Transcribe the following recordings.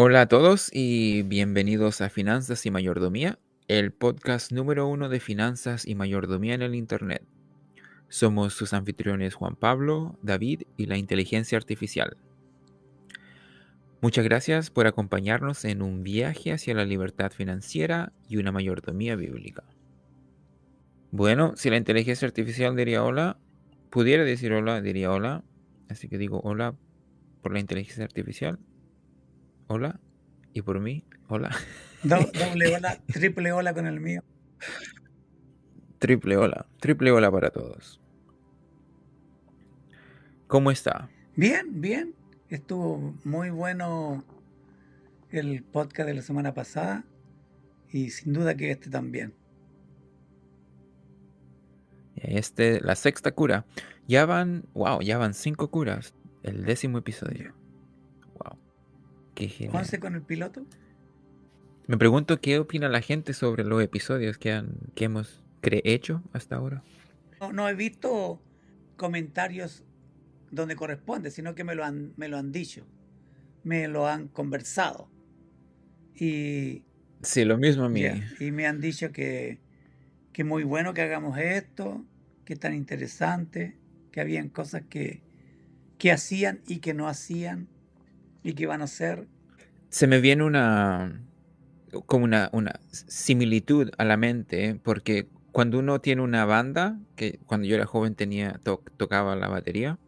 Hola a todos y bienvenidos a Finanzas y Mayordomía, el podcast número uno de finanzas y mayordomía en el Internet. Somos sus anfitriones Juan Pablo, David y la inteligencia artificial. Muchas gracias por acompañarnos en un viaje hacia la libertad financiera y una mayordomía bíblica. Bueno, si la inteligencia artificial diría hola, pudiera decir hola, diría hola. Así que digo hola por la inteligencia artificial. Hola. Y por mí, hola. doble hola, triple hola con el mío. Triple hola, triple hola para todos. ¿Cómo está? Bien, bien. Estuvo muy bueno el podcast de la semana pasada y sin duda que este también. Este, la sexta cura. Ya van, wow, ya van cinco curas. El décimo episodio. Qué genial. con el piloto? Me pregunto qué opina la gente sobre los episodios que, han, que hemos hecho hasta ahora. No, no, he visto comentarios donde corresponde, sino que me lo han, me lo han dicho. Me lo han conversado. Y. Sí, lo mismo a mí. y me han dicho que, que muy bueno que hagamos esto, que tan interesante, que habían cosas que, que hacían y que no hacían y que iban a hacer. Se me viene una como una, una similitud a la mente, porque cuando uno tiene una banda, que cuando yo era joven tenía, tocaba la batería,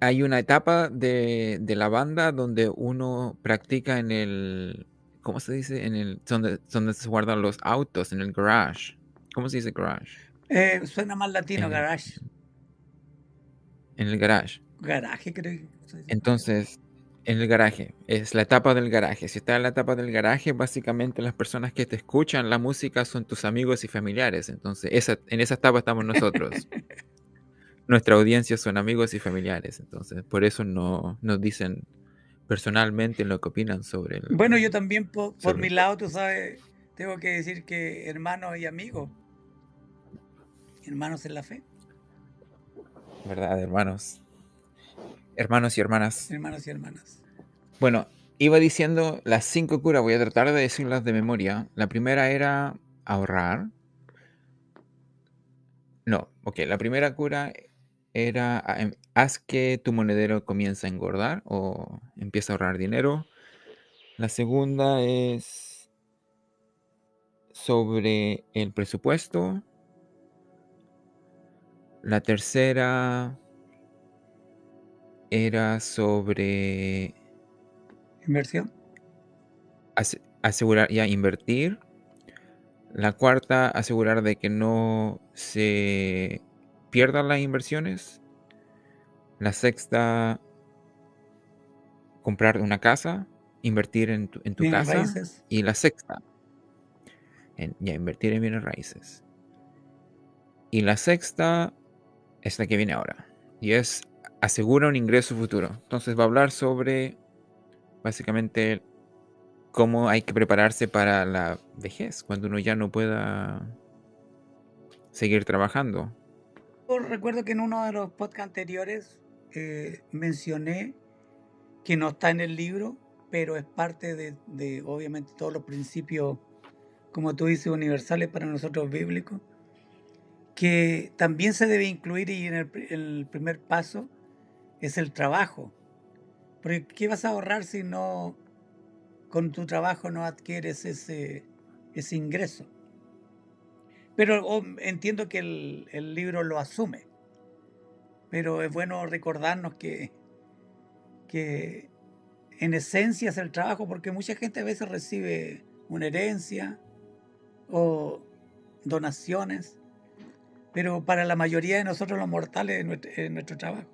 hay una etapa de, de, la banda donde uno practica en el ¿cómo se dice? En el, donde, donde se guardan los autos, en el garage. ¿Cómo se dice garage? Eh, suena más latino, garage. En el garage. Garaje, creo. Entonces, en el garaje, es la etapa del garaje. Si estás en la etapa del garaje, básicamente las personas que te escuchan la música son tus amigos y familiares. Entonces, esa, en esa etapa estamos nosotros. Nuestra audiencia son amigos y familiares. Entonces, por eso no, nos dicen personalmente lo que opinan sobre el... Bueno, yo también por, mi lado, tú sabes, tengo que decir que hermanos y amigos, hermanos en la fe. ¿Verdad, hermanos? Hermanos y hermanas. Hermanos y hermanas. Bueno, iba diciendo las cinco curas, voy a tratar de decirlas de memoria. La primera era ahorrar. No, ok, la primera cura era ah, em, haz que tu monedero comience a engordar o empieza a ahorrar dinero. La segunda es sobre el presupuesto. La tercera era sobre inversión. asegurar ya invertir. La cuarta, asegurar de que no se pierdan las inversiones. La sexta, comprar una casa, invertir en tu, en tu casa. Y la sexta, ya invertir en bienes raíces. Y la sexta es la que viene ahora. Y es asegura un ingreso futuro. Entonces va a hablar sobre básicamente cómo hay que prepararse para la vejez, cuando uno ya no pueda seguir trabajando. Recuerdo que en uno de los podcasts anteriores eh, mencioné que no está en el libro, pero es parte de, obviamente todos los principios, como tú dices, universales para nosotros bíblicos, que también se debe incluir y en el, primer paso es el trabajo. Porque ¿qué vas a ahorrar si no con tu trabajo no adquieres ese, ese ingreso? Pero oh, entiendo que el, libro lo asume. Pero es bueno recordarnos que, que en esencia es el trabajo, porque mucha gente a veces recibe una herencia o donaciones, pero para la mayoría de nosotros los mortales es nuestro, trabajo.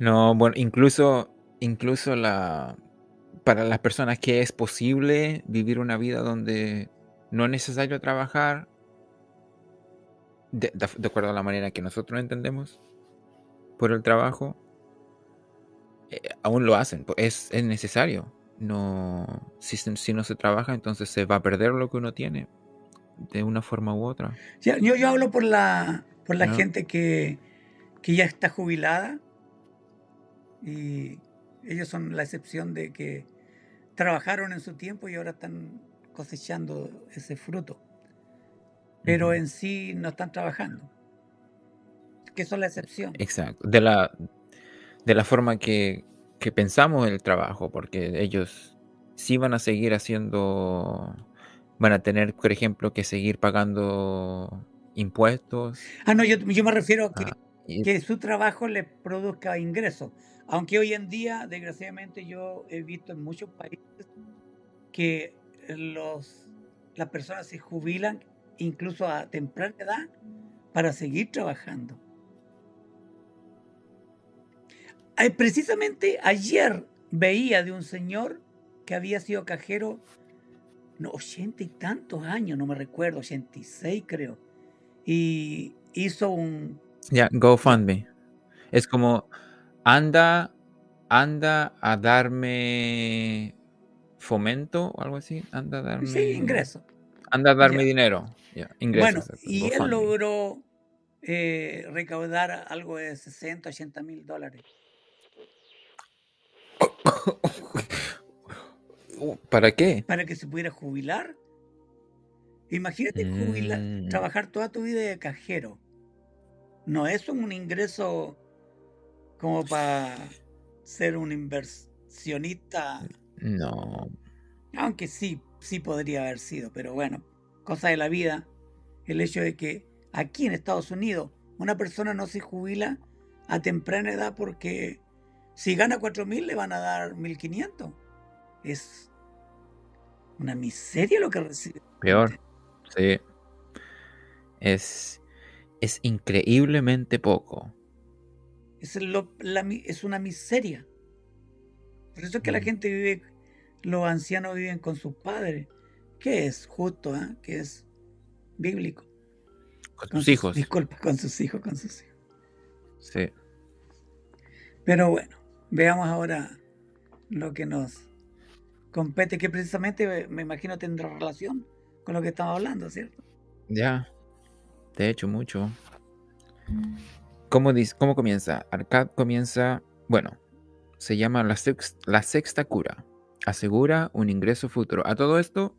No, bueno, incluso, incluso la, para las personas que es posible vivir una vida donde no es necesario trabajar de, acuerdo a la manera que nosotros entendemos por el trabajo. Eh, aún lo hacen, es, es necesario. No, si, si, no se trabaja, entonces se va a perder lo que uno tiene de una forma u otra. yo, yo hablo por la, por la gente que, que ya está jubilada Y ellos son la excepción de que trabajaron en su tiempo y ahora están cosechando ese fruto. Pero en sí no están trabajando. Que son la excepción. Exacto. De la, de la forma que, que pensamos el trabajo, porque ellos sí van a seguir haciendo, van a tener, por ejemplo, que seguir pagando impuestos. Ah, no, yo, me refiero a que, ah, que su trabajo le produzca ingresos. Aunque hoy en día, desgraciadamente, yo he visto en muchos países que los, las personas se jubilan incluso a temprana edad para seguir trabajando. Precisamente ayer veía de un señor que había sido cajero, no, ochenta y tantos años, no me recuerdo, 86 creo, y hizo un... Ya, GoFundMe. Es como, anda, anda a darme fomento o algo así, anda a darme... Sí, ingreso. Anda a darme dinero. bueno, y él logró eh, recaudar algo de 60, 80 mil dólares. ¿Para qué? Para que se pudiera jubilar. Imagínate jubilar, mm. trabajar toda tu vida de cajero. No es un ingreso como para ser un inversionista. No. Aunque sí, sí podría haber sido, pero bueno, cosa de la vida. El hecho de que aquí en Estados Unidos una persona no se jubila a temprana edad porque si gana 4.000 le van a dar 1.500. Es una miseria lo que recibe. Peor, sí. Es, es increíblemente poco. Es, es una miseria. Por eso es que la mm. gente vive, los ancianos viven con sus padres. Que es justo, ¿eh? que es bíblico. Con, sus hijos. Disculpa, con sus hijos, con sus hijos. Sí. Pero bueno, veamos ahora lo que nos compete, que precisamente me imagino tendrá relación con lo que estamos hablando, ¿cierto? Ya, de hecho, mucho. ¿Cómo, comienza? Arcad comienza, bueno, se llama la, la sexta cura. Asegura un ingreso futuro. A todo esto,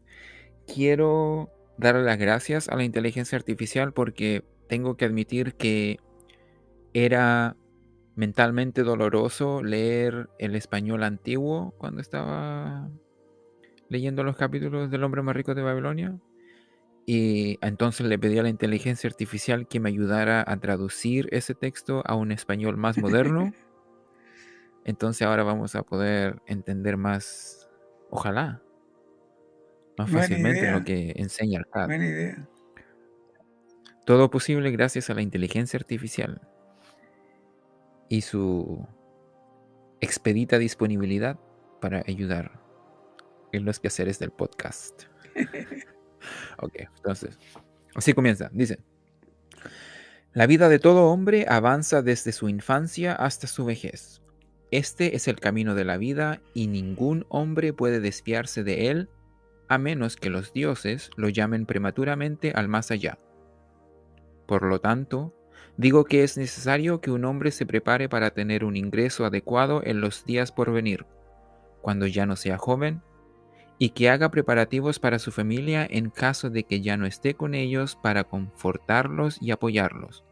quiero darle las gracias a la inteligencia artificial porque tengo que admitir que era mentalmente doloroso leer el español antiguo cuando estaba leyendo los capítulos del hombre más rico de Babilonia. Y entonces le pedí a la inteligencia artificial que me ayudara a traducir ese texto a un español más moderno. Entonces ahora vamos a poder entender más, ojalá, más fácilmente lo que enseña Arcad. Buena idea. Todo posible gracias a la inteligencia artificial y su expedita disponibilidad para ayudar en los quehaceres del podcast. ok, entonces, así comienza. Dice, la vida de todo hombre avanza desde su infancia hasta su vejez. Este es el camino de la vida y ningún hombre puede desviarse de él a menos que los dioses lo llamen prematuramente al más allá. Por lo tanto, Digo que es necesario que un hombre se prepare para tener un ingreso adecuado en los días por venir, cuando ya no sea joven, y que haga preparativos para su familia en caso de que ya no esté con ellos para confortarlos y apoyarlos.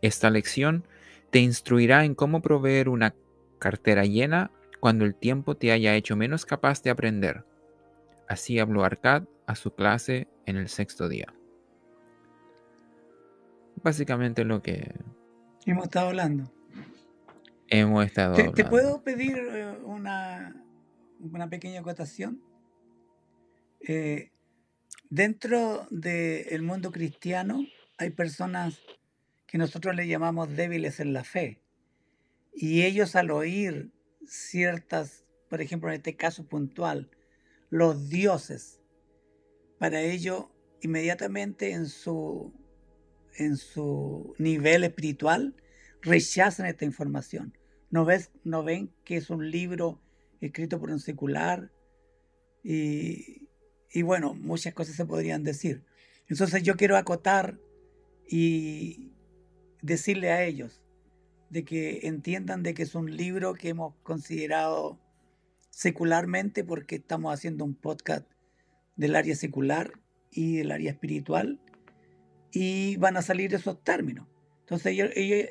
Esta lección te instruirá en cómo proveer una cartera llena cuando el tiempo te haya hecho menos capaz de aprender. Así habló Arcad a su clase en el sexto día básicamente lo que hemos estado hablando. Hemos estado ¿Te, ¿te puedo pedir eh, una, una pequeña acotación? Eh, dentro del mundo cristiano hay personas que nosotros le llamamos débiles en la fe. Y ellos al oír ciertas, por ejemplo, en este caso puntual, los dioses, para ello inmediatamente en su en su nivel espiritual rechazan esta información. No, ves, no ven que es un libro escrito por un secular y, y bueno, muchas cosas se podrían decir. Entonces yo quiero acotar y decirle a ellos, de que entiendan de que es un libro que hemos considerado secularmente porque estamos haciendo un podcast del área secular y del área espiritual y van a salir esos términos. Entonces ellos, ellos,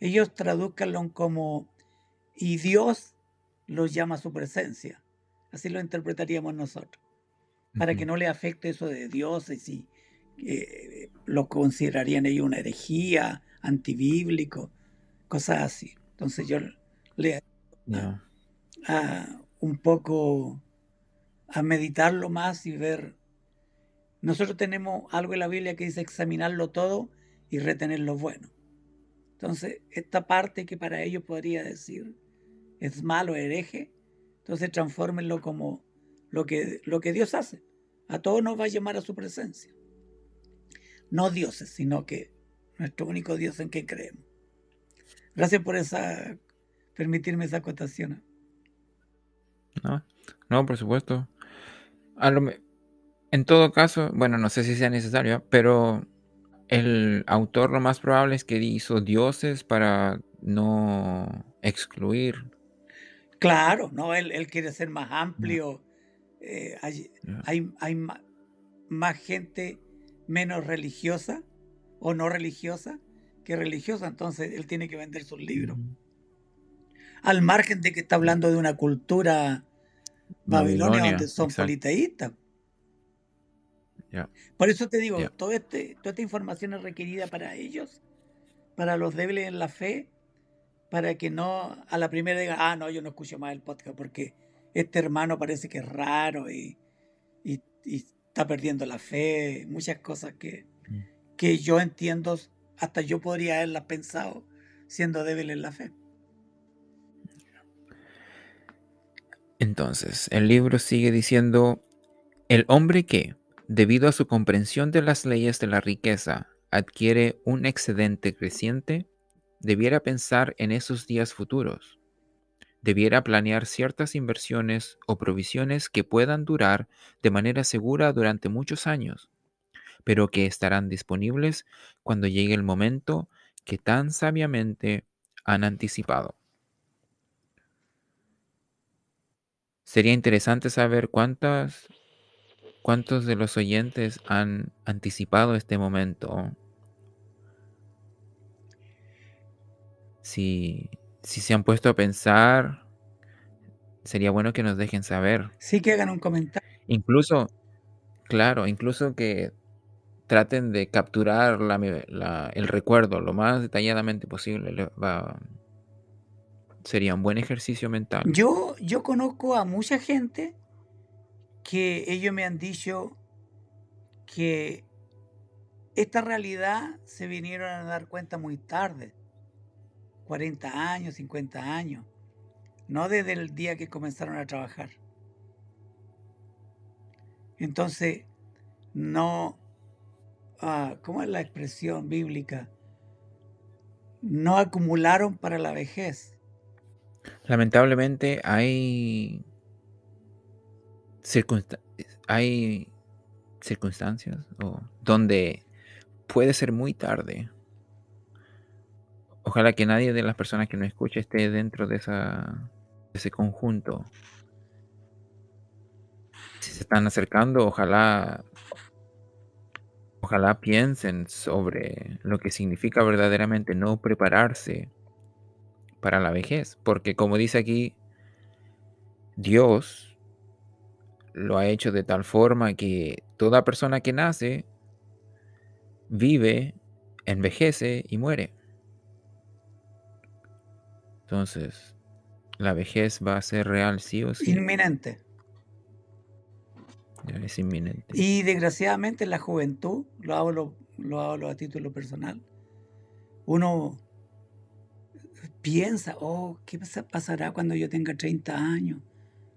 ellos traduzcanlo como y Dios los llama a su presencia. Así lo interpretaríamos nosotros. Para que no le afecte eso de dioses y eh, lo considerarían ellos una herejía, antibíblico, cosas así. Entonces yo le a, un poco a meditarlo más y ver. Nosotros tenemos algo en la Biblia que dice examinarlo todo y retener lo bueno. Entonces, esta parte que para ellos podría decir es malo, hereje, entonces transfórmenlo como lo que, lo que Dios hace. A todos nos va a llamar a su presencia. No dioses, sino que nuestro único Dios en que creemos. Gracias por esa permitirme esa acotación. No, no, por supuesto. en todo caso, bueno, no sé si sea necesario, pero el autor lo más probable es que hizo dioses para no excluir. Claro, no, él, quiere ser más amplio. Eh, hay, hay, más gente menos religiosa o no religiosa que religiosa, entonces él tiene que vender sus libros. Al margen de que está hablando de una cultura babilonia, donde son politeístas. Por eso te digo, todo este, toda esta información es requerida para ellos, para los débiles en la fe, para que no a la primera diga, ah, no, yo no escucho más el podcast porque este hermano parece que es raro y, y, está perdiendo la fe, muchas cosas que, mm. que yo entiendo, hasta yo podría haberlas pensado siendo débil en la fe. Entonces, el libro sigue diciendo, el hombre que, debido a su comprensión de las leyes de la riqueza, adquiere un excedente creciente, debiera pensar en esos días futuros. Debiera planear ciertas inversiones o provisiones que puedan durar de manera segura durante muchos años, pero que estarán disponibles cuando llegue el momento que tan sabiamente han anticipado. Sería interesante saber cuántas, cuántos de los oyentes han anticipado este momento si, se han puesto a pensar, sería bueno que nos dejen saber. Sí, que hagan un comentario. Incluso, claro, incluso que traten de capturar el recuerdo lo más detalladamente posible. sería un buen ejercicio mental. Yo, yo conozco a mucha gente que ellos me han dicho que esta realidad se vinieron a dar cuenta muy tarde. 40 años, 50 años, no desde el día que comenzaron a trabajar. Entonces, no, ah, ¿cómo es la expresión bíblica? No acumularon para la vejez. Lamentablemente hay, hay circunstancias donde puede ser muy tarde Ojalá que nadie de las personas que nos escucha esté dentro de, esa, ese conjunto. Si se están acercando, ojalá, ojalá piensen sobre lo que significa verdaderamente no prepararse para la vejez. Porque como dice aquí, Dios lo ha hecho de tal forma que toda persona que nace vive, envejece y muere. Entonces, la vejez va a ser real, sí o sí. Inminente. es inminente. Y desgraciadamente en la juventud, lo hablo, lo hablo a título personal, uno piensa, oh, ¿qué pasará cuando yo tenga 30 años?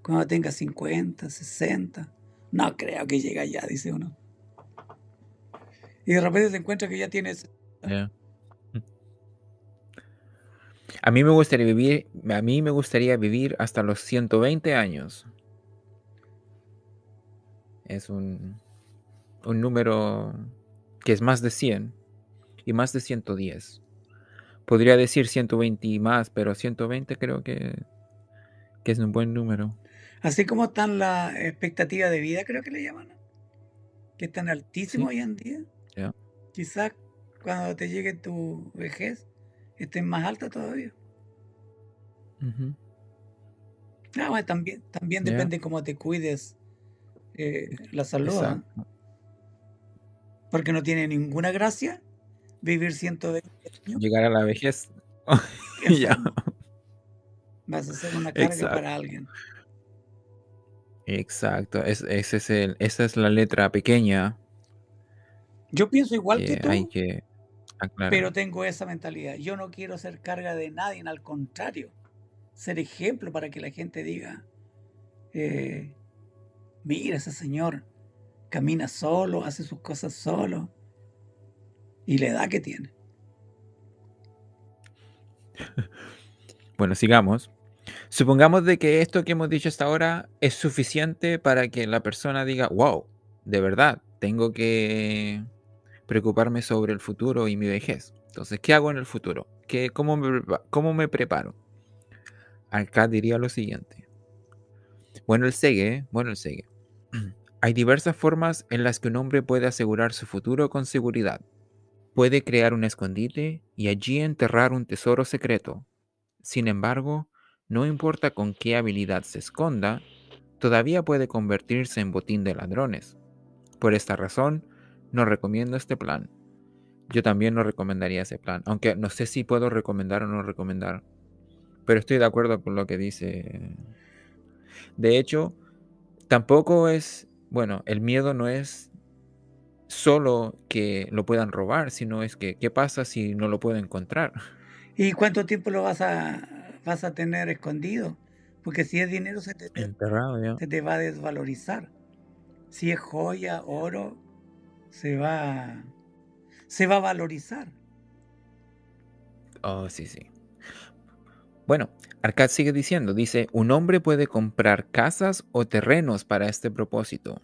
Cuando tenga 50, 60. No creo que llegue allá, dice uno. Y de repente se encuentra que ya tienes... A mí me gustaría vivir, a mí me gustaría vivir hasta los 120 años. Es un, un número que es más de 100 y más de 110. Podría decir 120 y más, pero 120 creo que, que es un buen número. Así como están las expectativas de vida, creo que le llaman, que están altísimos hoy en día. Quizás cuando te llegue tu vejez estén más alta todavía. Ah, también, también depende cómo te cuides eh, la salud. ¿ah? Porque no tiene ninguna gracia vivir 120 años. Llegar a la vejez. ya. Vas a ser una carga para alguien. Exacto, es, ese es el, esa es la letra pequeña. Yo pienso igual que, tú, hay que pero tengo esa mentalidad. Yo no quiero ser carga de nadie, al contrario, ser ejemplo para que la gente diga, eh, mira, ese señor camina solo, hace sus cosas solo y la edad que tiene. Bueno, sigamos. Supongamos de que esto que hemos dicho hasta ahora es suficiente para que la persona diga, wow, de verdad, tengo que preocuparme sobre el futuro y mi vejez. Entonces, ¿qué hago en el futuro? ¿Qué, cómo, me, ¿Cómo me preparo? Acá diría lo siguiente. Bueno, el sigue, bueno, el sigue. Hay diversas formas en las que un hombre puede asegurar su futuro con seguridad. Puede crear un escondite y allí enterrar un tesoro secreto. Sin embargo, no importa con qué habilidad se esconda, todavía puede convertirse en botín de ladrones. Por esta razón, no recomiendo este plan. Yo también no recomendaría ese plan, aunque no sé si puedo recomendar o no recomendar. Pero estoy de acuerdo con lo que dice. De hecho, tampoco es, bueno, el miedo no es solo que lo puedan robar, sino es que, ¿qué pasa si no lo puedo encontrar? ¿Y cuánto tiempo lo vas a vas a tener escondido. Porque si es dinero se te, se te va a desvalorizar. Si es joya, oro, se va, se va a valorizar. Oh, sí, sí. Bueno, Arcad sigue diciendo, dice, un hombre puede comprar casas o terrenos para este propósito.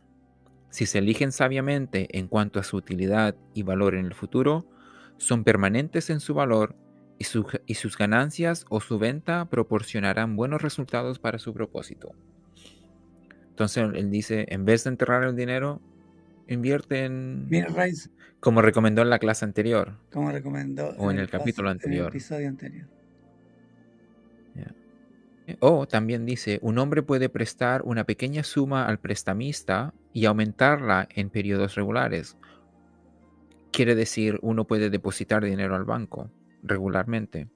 Si se eligen sabiamente en cuanto a su utilidad y valor en el futuro, son permanentes en su valor y, sus ganancias o su venta proporcionarán buenos resultados para su propósito. Entonces él dice, en vez de enterrar el dinero, invierte en... Como recomendó en la clase anterior. Como recomendó. O en, el, capítulo anterior. En el episodio anterior. O también dice, un hombre puede prestar una pequeña suma al prestamista y aumentarla en periodos regulares. Quiere decir, uno puede depositar dinero al banco regularmente.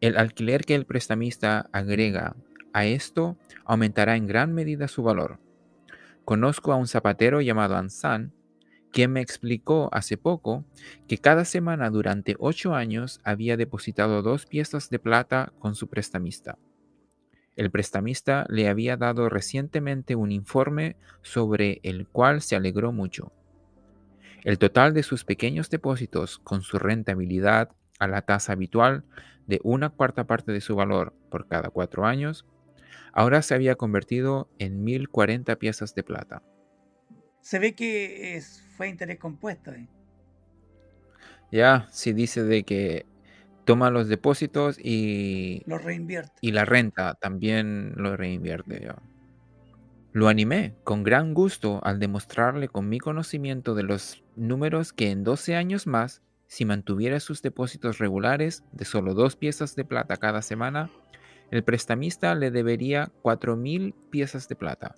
El alquiler que el prestamista agrega a esto aumentará en gran medida su valor. Conozco a un zapatero llamado Ansan, quien me explicó hace poco que cada semana durante ocho años había depositado dos piezas de plata con su prestamista. El prestamista le había dado recientemente un informe sobre el cual se alegró mucho. El total de sus pequeños depósitos con su rentabilidad a la tasa habitual de una cuarta parte de su valor por cada cuatro años, ahora se había convertido en 1040 piezas de plata. Se ve que es, fue interés compuesto. ¿eh? Ya, si dice de que toma los depósitos y... Los reinvierte. Y la renta también lo reinvierte. Lo animé con gran gusto al demostrarle con mi conocimiento de los números que en 12 años más si mantuviera sus depósitos regulares de solo dos piezas de plata cada semana, el prestamista le debería 4.000 piezas de plata,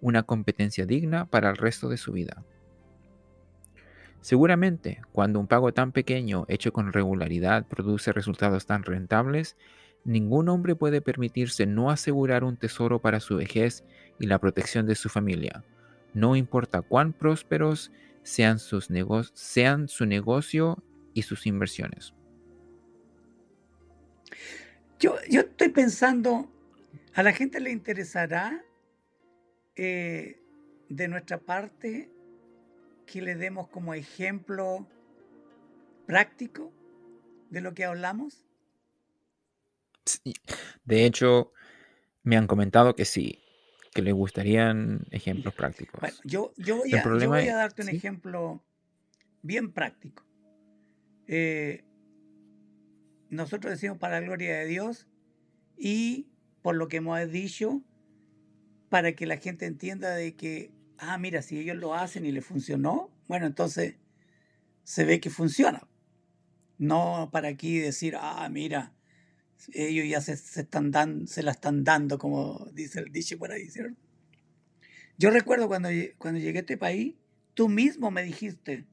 una competencia digna para el resto de su vida. Seguramente, cuando un pago tan pequeño hecho con regularidad produce resultados tan rentables, ningún hombre puede permitirse no asegurar un tesoro para su vejez y la protección de su familia, no importa cuán prósperos sean, sus sean su negocio y sus inversiones. Yo, yo estoy pensando, ¿a la gente le interesará eh, de nuestra parte que le demos como ejemplo práctico de lo que hablamos? De hecho, me han comentado que sí que le gustarían ejemplos prácticos. Bueno, yo, yo, voy, a, darte un ejemplo bien práctico. Eh, nosotros decimos para la gloria de Dios y por lo que hemos dicho, para que la gente entienda de que, ah, mira, si ellos lo hacen y le funcionó, bueno, entonces se ve que funciona. No para aquí decir, ah, mira, ellos ya se, están dando, se la están dando, como dice el dicho por ahí, ¿cierto? Yo recuerdo cuando, cuando llegué a este país, tú mismo me dijiste,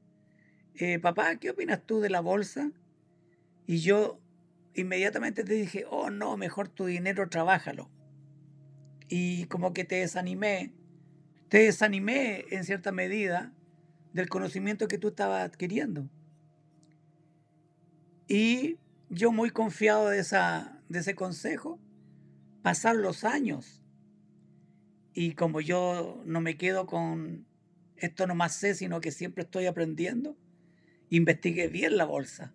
eh, papá, ¿qué opinas tú de la bolsa? Y yo inmediatamente te dije, oh no, mejor tu dinero trabájalo. Y como que te desanimé, te desanimé en cierta medida del conocimiento que tú estabas adquiriendo. Y yo muy confiado de, esa, de ese consejo, pasar los años. Y como yo no me quedo con esto no más sé, sino que siempre estoy aprendiendo, investigué bien la bolsa.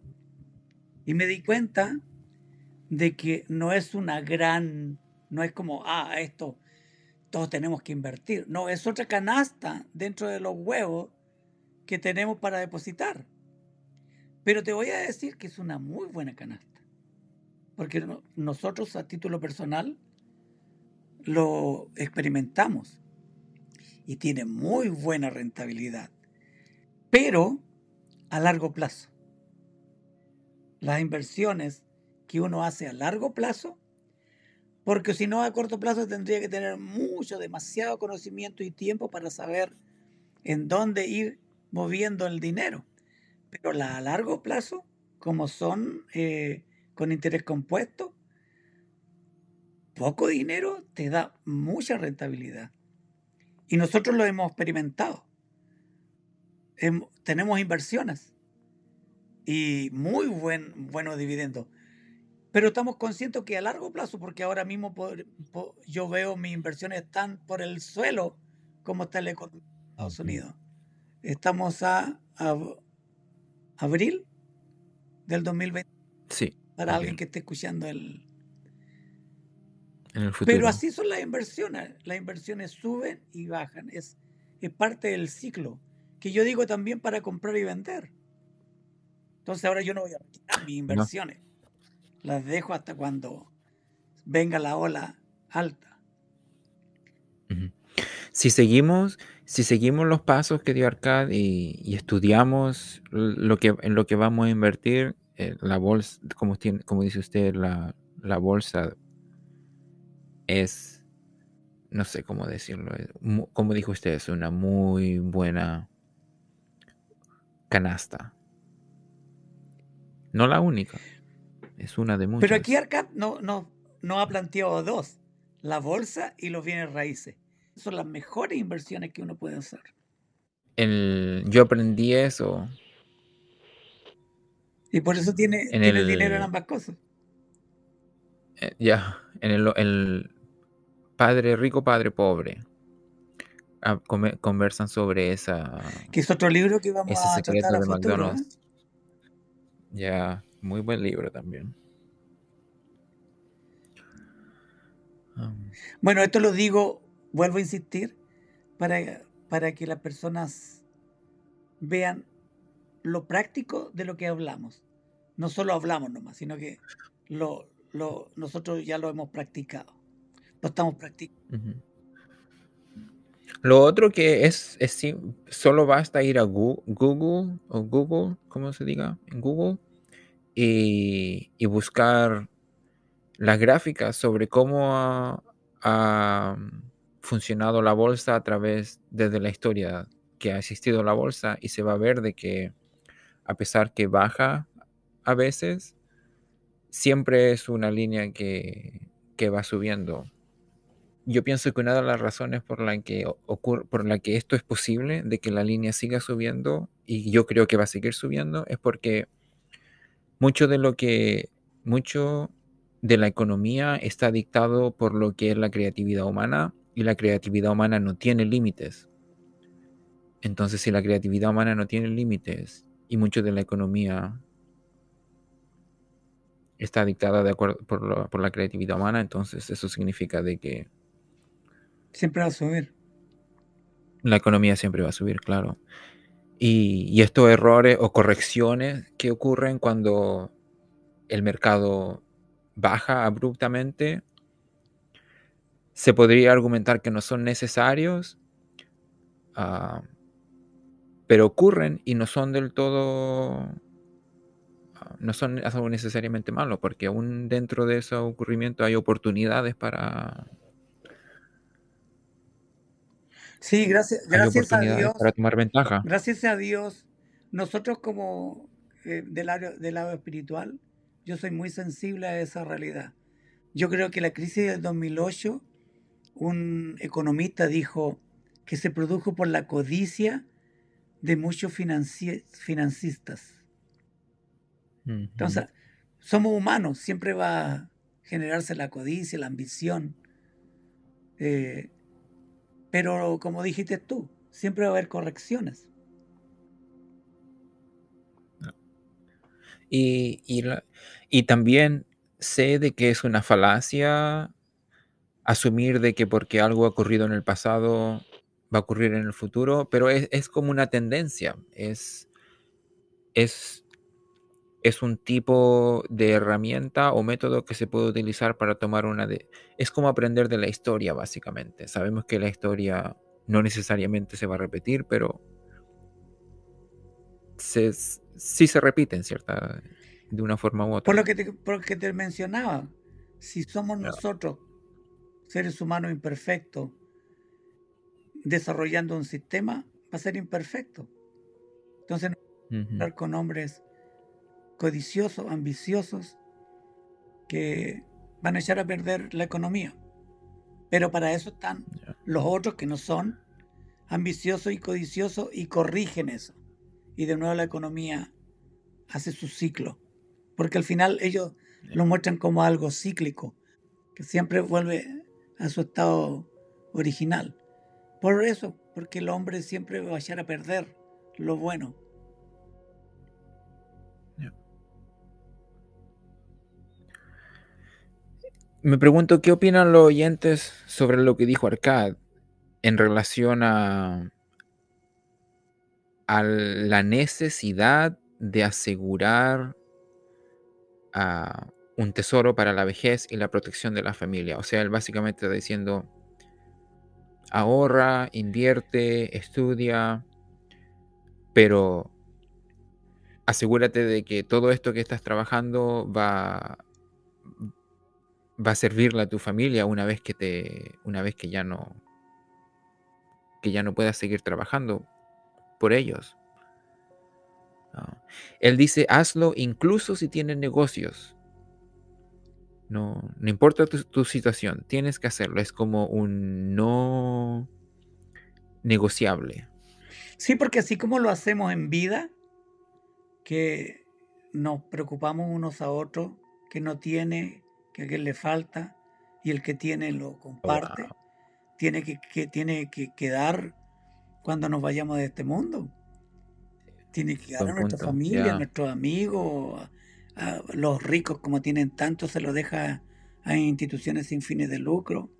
Y me di cuenta de que no es una gran, no es como, ah, esto todos tenemos que invertir. No, es otra canasta dentro de los huevos que tenemos para depositar. Pero te voy a decir que es una muy buena canasta. Porque nosotros a título personal lo experimentamos y tiene muy buena rentabilidad. Pero a largo plazo. Las inversiones que uno hace a largo plazo, porque si no a corto plazo tendría que tener mucho, demasiado conocimiento y tiempo para saber en dónde ir moviendo el dinero. Pero la a largo plazo, como son eh, con interés compuesto, poco dinero te da mucha rentabilidad. Y nosotros lo hemos experimentado. tenemos inversiones y muy buen, buenos dividendos. Pero estamos conscientes que a largo plazo, porque ahora mismo yo veo mis inversiones están por el suelo como está el economía de Estados Unidos. Estamos a, abril del 2020. Sí. Para alguien que esté escuchando el, Pero así son las inversiones. Las inversiones suben y bajan. Es, es parte del ciclo. Que yo digo también para comprar y vender. Entonces ahora yo no voy a quitar mis inversiones. Las dejo hasta cuando venga la ola alta. Si seguimos, si seguimos los pasos que dio Arcad y, estudiamos lo que, en lo que vamos a invertir, eh, la bolsa, como, tiene, como dice usted, la, la, bolsa es, no sé cómo decirlo, como dijo usted, es una muy buena canasta. No la única, es una de muchas. Pero aquí Arcad no, no, no ha planteado dos, la bolsa y los bienes raíces son las mejores inversiones que uno puede hacer. yo aprendí eso. Y por eso tiene, dinero en ambas cosas. Eh, ya, en el, padre rico, padre pobre. Ah, conversan sobre esa. Que es otro libro que vamos a tratar a futuro. ¿eh? Ya, muy buen libro también. Bueno, esto lo digo vuelvo a insistir, para, para que las personas vean lo práctico de lo que hablamos. No solo hablamos nomás, sino que lo, lo, nosotros ya lo hemos practicado. Lo estamos practicando. Lo otro que es, es solo basta ir a Google, o Google, ¿cómo se diga? En Google y, y buscar las gráficas sobre cómo a funcionado la bolsa a través desde la historia que ha existido la bolsa y se va a ver de que a pesar que baja a veces, siempre es una línea que, va subiendo. Yo pienso que una de las razones por la que ocurre, por la que esto es posible, de que la línea siga subiendo, y yo creo que va a seguir subiendo, es porque mucho de lo que, mucho de la economía está dictado por lo que es la creatividad humana y la creatividad humana no tiene límites. Entonces, si la creatividad humana no tiene límites y mucho de la economía está dictada de acuerdo por, la creatividad humana, entonces eso significa de que siempre va a subir. La economía siempre va a subir, claro. Y, estos errores o correcciones que ocurren cuando el mercado baja abruptamente, se podría argumentar que no son necesarios, ah, pero ocurren y no son del todo, ah, no son algo necesariamente malo, porque aún dentro de ese ocurrimiento hay oportunidades para... Sí, gracias, gracias a Dios. Para tomar ventaja. Gracias a Dios, nosotros como eh, del, del lado espiritual, yo soy muy sensible a esa realidad. Yo creo que la crisis del 2008, un economista dijo que se produjo por la codicia de muchos financistas. Entonces, somos humanos, siempre va a generarse la codicia, la ambición. Eh, pero como dijiste tú, siempre va a haber correcciones. Y, y, también sé de que es una falacia asumir de que porque algo ha ocurrido en el pasado va a ocurrir en el futuro, pero es, como una tendencia, es, es, es, un tipo de herramienta o método que se puede utilizar para tomar una de... Es como aprender de la historia, básicamente. Sabemos que la historia no necesariamente se va a repetir, pero se, sí se repiten, ¿cierta? De una forma u otra. Por lo que te, por que te mencionaba, si somos nosotros, seres humanos imperfectos, desarrollando un sistema, va a ser imperfecto. Entonces, no con hombres codiciosos, ambiciosos, que van a echar a perder la economía. Pero para eso están los otros que no son ambiciosos y codiciosos y corrigen eso y de nuevo la economía hace su ciclo. Porque al final ellos lo muestran como algo cíclico, que siempre vuelve a su estado original. Por eso, porque el hombre siempre va a echar a perder lo bueno. Me pregunto qué opinan los oyentes sobre lo que dijo Arcad en relación a a la necesidad de asegurar un tesoro para la vejez y la protección de la familia. O sea, él básicamente está diciendo, ahorra, invierte, estudia, pero asegúrate de que todo esto que estás trabajando va, va a servirle a tu familia una vez que te una vez que ya no que ya no puedas seguir trabajando por ellos. Él dice, hazlo incluso si tienes negocios. No, no importa tu, situación, tienes que hacerlo. Es como un no negociable. Sí, porque así como lo hacemos en vida, que nos preocupamos unos a otros, que no tiene, que a alguien le falta, y el que tiene lo comparte, tiene que, que, tiene que quedar cuando nos vayamos de este mundo. Tiene que quedar a nuestra familia, a nuestros amigos, a, los ricos como tienen tanto, se lo deja a instituciones sin fines de lucro.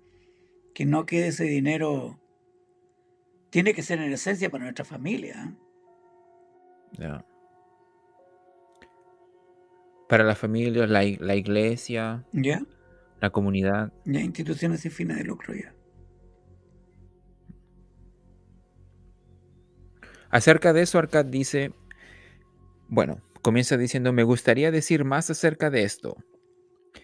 Que no quede ese dinero. Tiene que ser en esencia para nuestra familia. ¿eh? Para la familia, la, la iglesia, ¿Ya? la comunidad. Ya, instituciones sin fines de lucro, ya. Acerca de eso, Arcad dice, bueno, comienza diciendo, me gustaría decir más acerca de esto.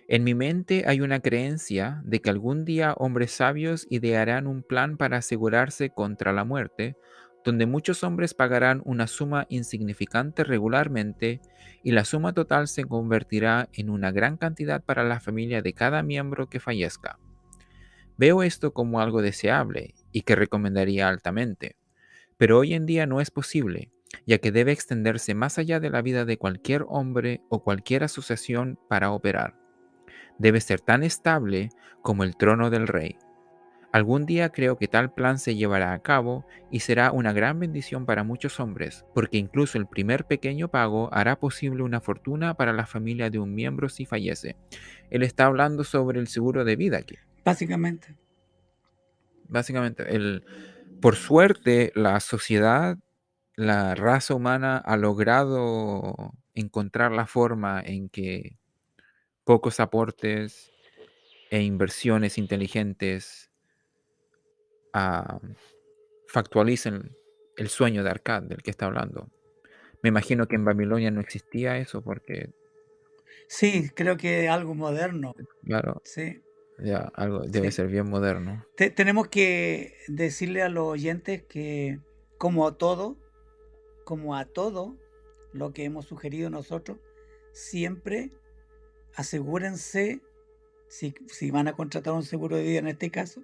En mi mente hay una creencia de que algún día hombres sabios idearán un plan para asegurarse contra la muerte, donde muchos hombres pagarán una suma insignificante regularmente y la suma total se convertirá en una gran cantidad para la familia de cada miembro que fallezca. Veo esto como algo deseable y que recomendaría altamente. Pero hoy en día no es posible, ya que debe extenderse más allá de la vida de cualquier hombre o cualquier asociación para operar. Debe ser tan estable como el trono del rey. Algún día creo que tal plan se llevará a cabo y será una gran bendición para muchos hombres, porque incluso el primer pequeño pago hará posible una fortuna para la familia de un miembro si fallece. Él está hablando sobre el seguro de vida aquí. Básicamente. Básicamente, el, por suerte, la sociedad, la raza humana ha logrado encontrar la forma en que pocos aportes e inversiones inteligentes uh, factualicen el sueño de Arcad del que está hablando. Me imagino que en Babilonia no existía eso porque... Sí, creo que algo moderno. Claro. Sí. Ya, algo debe ser bien moderno. tenemos que decirle a los oyentes que como a todo, como a todo lo que hemos sugerido nosotros, siempre asegúrense, si, si van a contratar un seguro de vida en este caso,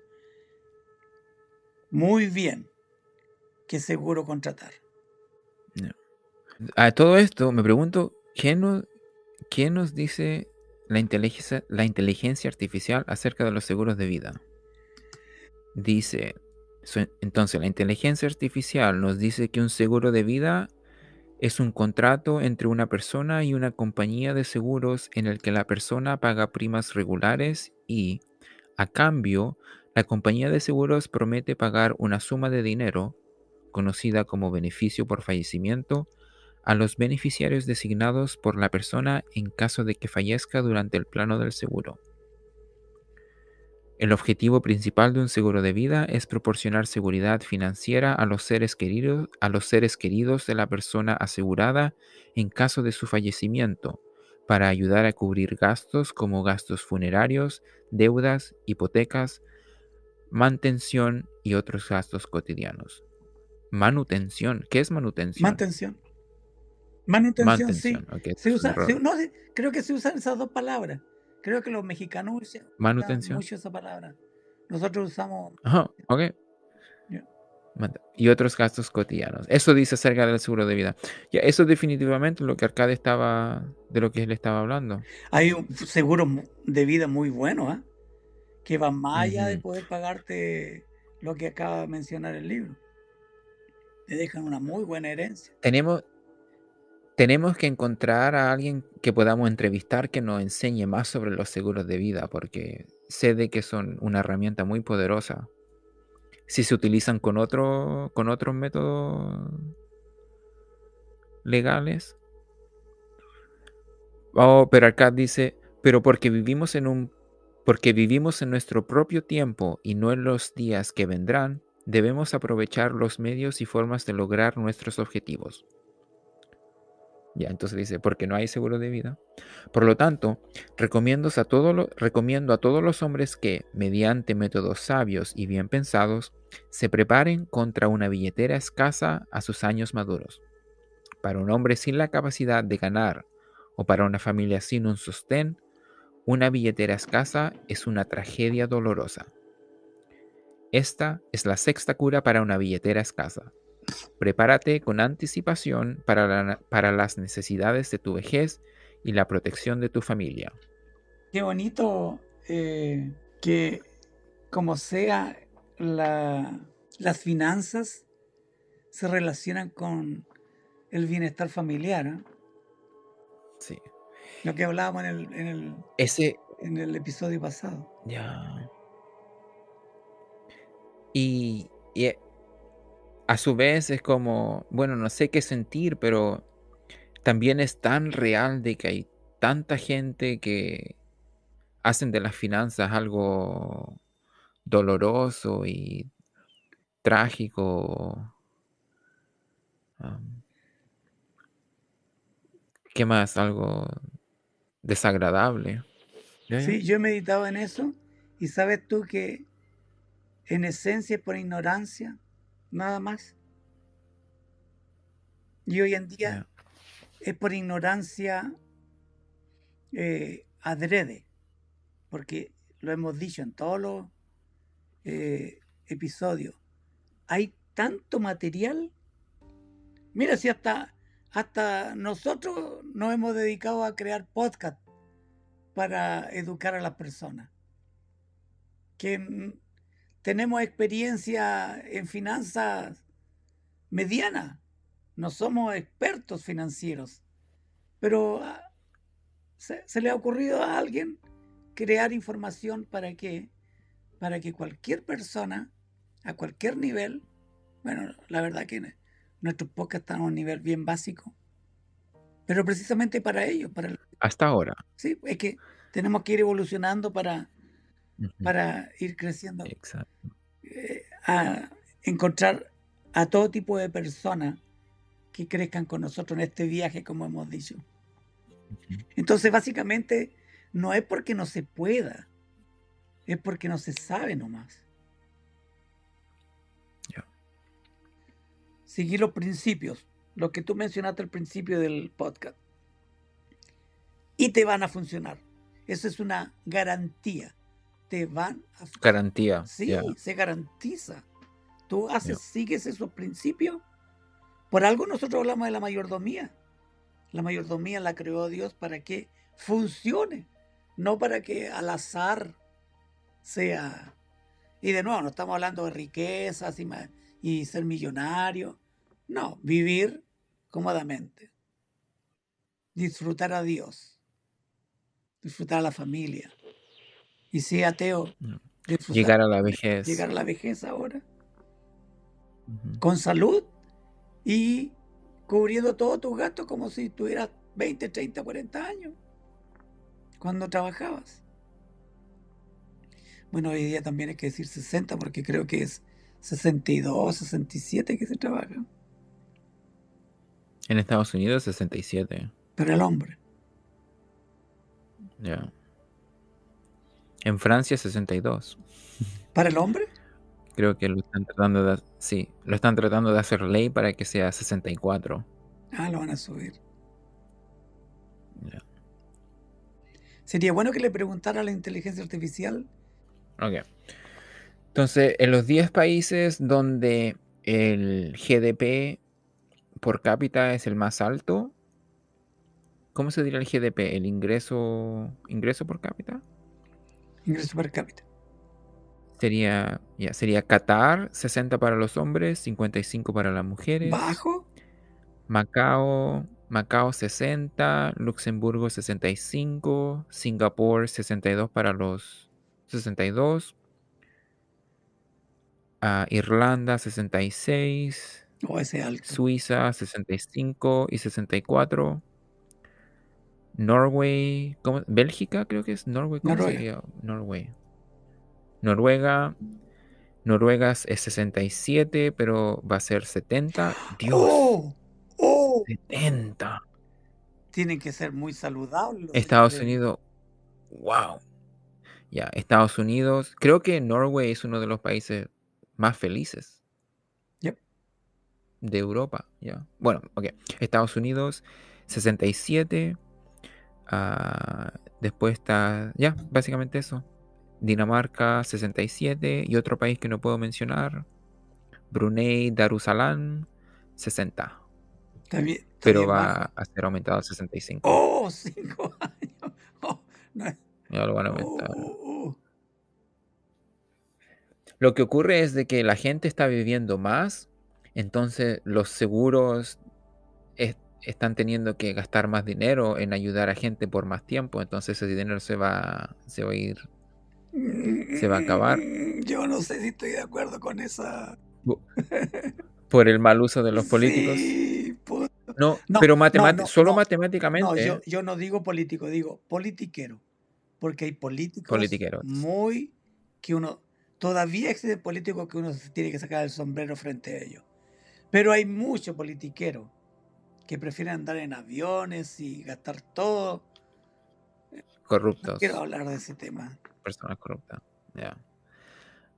muy bien qué seguro contratar. A todo esto me pregunto, ¿qué nos, qué nos dice la inteligencia, la inteligencia artificial acerca de los seguros de vida? Dice, entonces la inteligencia artificial nos dice que un seguro de vida es un contrato entre una persona y una compañía de seguros en el que la persona paga primas regulares y, a cambio, la compañía de seguros promete pagar una suma de dinero, conocida como beneficio por fallecimiento, a los beneficiarios designados por la persona en caso de que fallezca durante el plano del seguro. El objetivo principal de un seguro de vida es proporcionar seguridad financiera a los seres queridos, a los seres queridos de la persona asegurada en caso de su fallecimiento, para ayudar a cubrir gastos como gastos funerarios, deudas, hipotecas, mantención y otros gastos cotidianos. Manutención. ¿Qué es manutención? Mantención. Manutención, sí. se usa, no, creo que se usan esas dos palabras. Creo que los mexicanos usan Manutención. mucho esa palabra. Nosotros usamos. Ajá, ok. Y otros gastos cotidianos. Eso dice acerca del seguro de vida. Ya, eso es definitivamente lo que Arcade estaba, de lo que él estaba hablando. Hay un seguro de vida muy bueno, ¿eh? Que va más allá de poder pagarte lo que acaba de mencionar el libro. Te dejan una muy buena herencia. Tenemos, tenemos que encontrar a alguien que podamos entrevistar que nos enseñe más sobre los seguros de vida, porque sé de que son una herramienta muy poderosa. Si se utilizan con, otro, con otros métodos legales. Oh, pero acá dice, pero porque vivimos en un porque vivimos en nuestro propio tiempo y no en los días que vendrán, debemos aprovechar los medios y formas de lograr nuestros objetivos. Ya, entonces dice, porque no hay seguro de vida. Por lo tanto, recomiendo a, recomiendo a todos los hombres que, mediante métodos sabios y bien pensados, se preparen contra una billetera escasa a sus años maduros. Para un hombre sin la capacidad de ganar o para una familia sin un sostén, una billetera escasa es una tragedia dolorosa. Esta es la sexta cura para una billetera escasa. Prepárate con anticipación para, para las necesidades de tu vejez y la protección de tu familia. Qué bonito eh, que como sea las finanzas se relacionan con el bienestar familiar. ¿eh? Sí. Lo que hablábamos en el, en el, Ese, en el episodio pasado. Ya. Y, y a su vez es como, bueno, no sé qué sentir, pero también es tan real de que hay tanta gente que hacen de las finanzas algo doloroso y trágico. ¿Qué más? Algo desagradable. Sí, yo he meditado en eso y sabes tú que en esencia por ignorancia nada más. Y hoy en día es por ignorancia eh, adrede, porque lo hemos dicho en todos los eh, episodios. Hay tanto material. Mira, si hasta, hasta nosotros nos hemos dedicado a crear podcast para educar a las personas. Que tenemos experiencia en finanzas medianas, no somos expertos financieros, pero ah, se, le ha ocurrido a alguien crear información para que, para que cualquier persona, a cualquier nivel, bueno, la verdad que nuestros podcasts están a un nivel bien básico, pero precisamente para ellos, para hasta ahora. Sí, es que Tenemos que ir evolucionando para, para ir creciendo. Exacto. Eh, a encontrar a todo tipo de personas que crezcan con nosotros en este viaje, como hemos dicho. Entonces, básicamente, no es porque no se pueda, es porque no se sabe nomás. Seguir los principios, lo que tú mencionaste al principio del podcast. Y te van a funcionar. Eso es una garantía. Te van a Garantía. Sí, se garantiza. Tú haces, sigues esos principios. Por algo nosotros hablamos de la mayordomía. La mayordomía la creó Dios para que funcione, no para que al azar sea. Y de nuevo, no estamos hablando de riquezas y, y ser millonario. No, vivir cómodamente. Disfrutar a Dios. Disfrutar a la familia. Y si ateo. Llegar a la vejez. Llegar a la vejez ahora. Con salud y cubriendo todos tus gastos como si tuvieras 20, 30, 40 años cuando trabajabas. Bueno, hoy día también hay que decir 60 porque creo que es 62, 67 que se trabaja. En Estados Unidos 67. Pero el hombre. Ya. En Francia 62. ¿Para el hombre? Creo que lo están tratando de sí, lo están tratando de hacer ley para que sea 64. Ah, lo van a subir. Sería bueno que le preguntara a la inteligencia artificial. Ok. Entonces, en los 10 países donde el GDP por cápita es el más alto, ¿cómo se diría el GDP? ¿El ingreso, ingreso por cápita? Ingreso por cápita. Sería, ya, sería Qatar, 60 para los hombres, 55 para las mujeres. ¿Bajo? Macao, Macao 60, Luxemburgo 65, Singapur 62 para los 62, uh, Irlanda 66, oh, ese alto. Suiza 65 y 64. Norway, ¿cómo? Bélgica creo que es Norway, ¿cómo Noruega. Norway. Noruega, Noruega es 67, pero va a ser 70. Dios. ¡Oh! ¡Oh! 70. Tienen que ser muy saludables. Estados Unidos. Wow. Ya, Estados Unidos. Creo que Norway es uno de los países más felices. De Europa, ya. Bueno, ok. Estados Unidos, 67. Ah, después está. Ya, básicamente eso. Dinamarca 67 y otro país que no puedo mencionar, Brunei Darussalam 60. También, pero va a ser aumentado a 65. ¡Oh! Cinco años. Oh, Ya lo van a aumentar. Oh, oh. Lo que ocurre es de que la gente está viviendo más, entonces los seguros están teniendo que gastar más dinero en ayudar a gente por más tiempo, entonces ese dinero se va, se va a ir se va a acabar. Mm, yo no sé si estoy de acuerdo con esa. Por el mal uso de los políticos. no, pero solo matemáticamente. Yo, yo, no digo político, digo politiquero. Porque hay políticos muy que uno. Todavía existe políticos que uno tiene que sacar el sombrero frente a ellos. Pero hay muchos politiqueros que prefieren andar en aviones y gastar todo. Corruptos. No quiero hablar de ese tema personas corruptas. Ya.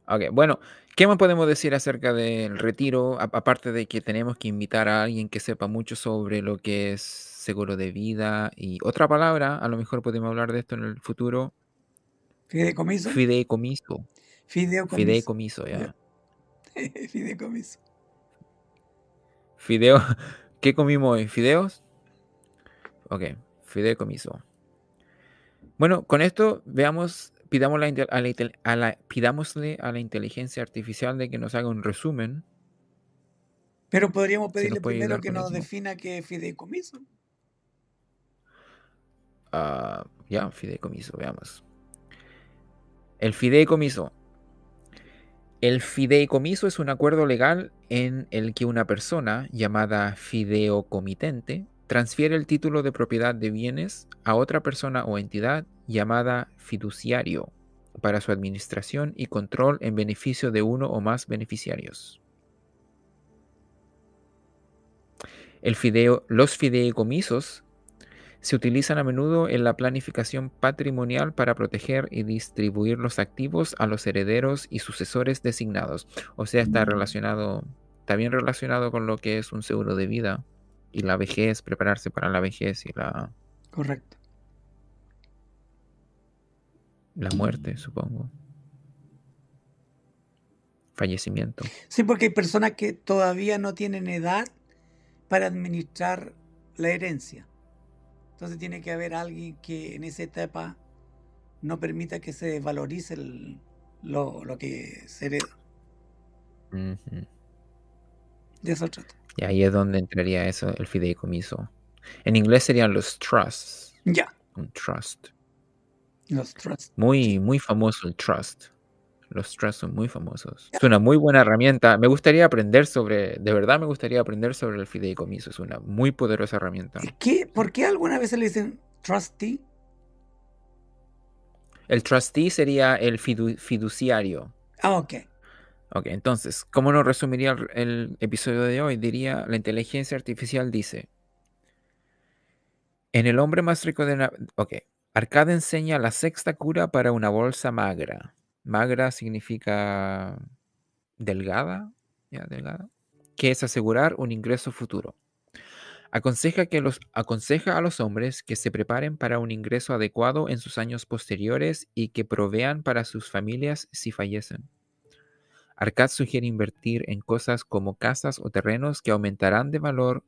Ok, bueno, ¿qué más podemos decir acerca del retiro? aparte de que tenemos que invitar a alguien que sepa mucho sobre lo que es seguro de vida y otra palabra, a lo mejor podemos hablar de esto en el futuro. Fideicomiso. Fideicomiso. Fideicomiso. Fideicomiso, ya. Fideicomiso. Fideo. ¿Qué comimos hoy? ¿Fideos? Ok, fideicomiso. Bueno, con esto veamos pidámosle a la, pidámosle a la inteligencia artificial de que nos haga un resumen. Pero podríamos pedirle primero que nos defina qué es fideicomiso. Ah, ya, fideicomiso, veamos. El fideicomiso. El fideicomiso es un acuerdo legal en el que una persona llamada fideocomitente transfiere el título de propiedad de bienes a otra persona o entidad llamada fiduciario para su administración y control en beneficio de uno o más beneficiarios. El los fideicomisos se utilizan a menudo en la planificación patrimonial para proteger y distribuir los activos a los herederos y sucesores designados. O sea, está relacionado, está bien relacionado con lo que es un seguro de vida y la vejez, prepararse para la vejez y la... Correcto. La muerte, supongo. Fallecimiento. Sí, porque hay personas que todavía no tienen edad para administrar la herencia. Entonces tiene que haber alguien que en esa etapa no permita que se valorice lo, que se hereda. De eso trata. Y ahí es donde entraría eso, el fideicomiso. En inglés serían los trusts. Ya. Un trust. Los trusts. Muy, muy famoso el trust. Los trusts son muy famosos. Es una muy buena herramienta. Me gustaría aprender sobre, de verdad me gustaría aprender sobre el fideicomiso. Es una muy poderosa herramienta. ¿Qué, ¿Por qué alguna vez le dicen trustee? El trustee sería el fiduciario. Ah, ok. Ok, entonces, ¿cómo nos resumiría el, episodio de hoy? Diría, la inteligencia artificial dice, en el hombre más rico de... Ok, Arcade enseña la sexta cura para una bolsa magra. Magra significa delgada, ya, delgada, que es asegurar un ingreso futuro. Aconseja, que los, aconseja a los hombres que se preparen para un ingreso adecuado en sus años posteriores y que provean para sus familias si fallecen. Arcad sugiere invertir en cosas como casas o terrenos que aumentarán de valor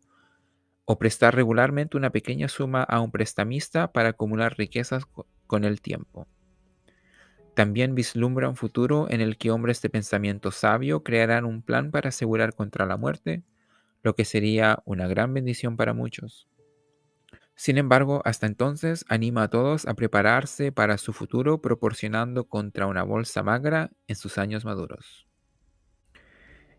o prestar regularmente una pequeña suma a un prestamista para acumular riquezas con el tiempo. También vislumbra un futuro en el que hombres de pensamiento sabio crearán un plan para asegurar contra la muerte, lo que sería una gran bendición para muchos. Sin embargo, hasta entonces anima a todos a prepararse para su futuro proporcionando contra una bolsa magra en sus años maduros.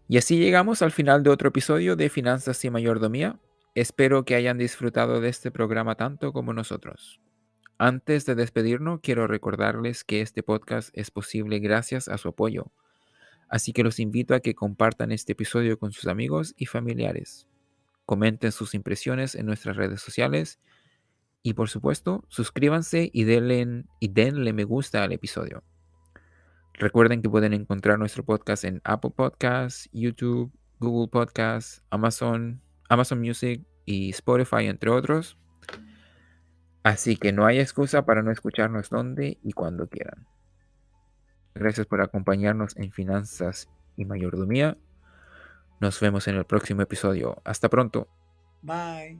Y así llegamos al final de otro episodio de Finanzas y Mayordomía. Espero que hayan disfrutado de este programa tanto como nosotros. Antes de despedirnos, quiero recordarles que este podcast es posible gracias a su apoyo. Así que los invito a que compartan este episodio con sus amigos y familiares. Comenten sus impresiones en nuestras redes sociales y por supuesto, suscríbanse y denle, y denle me gusta al episodio. Recuerden que pueden encontrar nuestro podcast en Apple Podcasts, YouTube, Google Podcasts, Amazon, Amazon Music y Spotify, entre otros. Así que no hay excusa para no escucharnos donde y cuando quieran. Gracias por acompañarnos en Finanzas y Mayordomía. Nos vemos en el próximo episodio. Hasta pronto. Bye.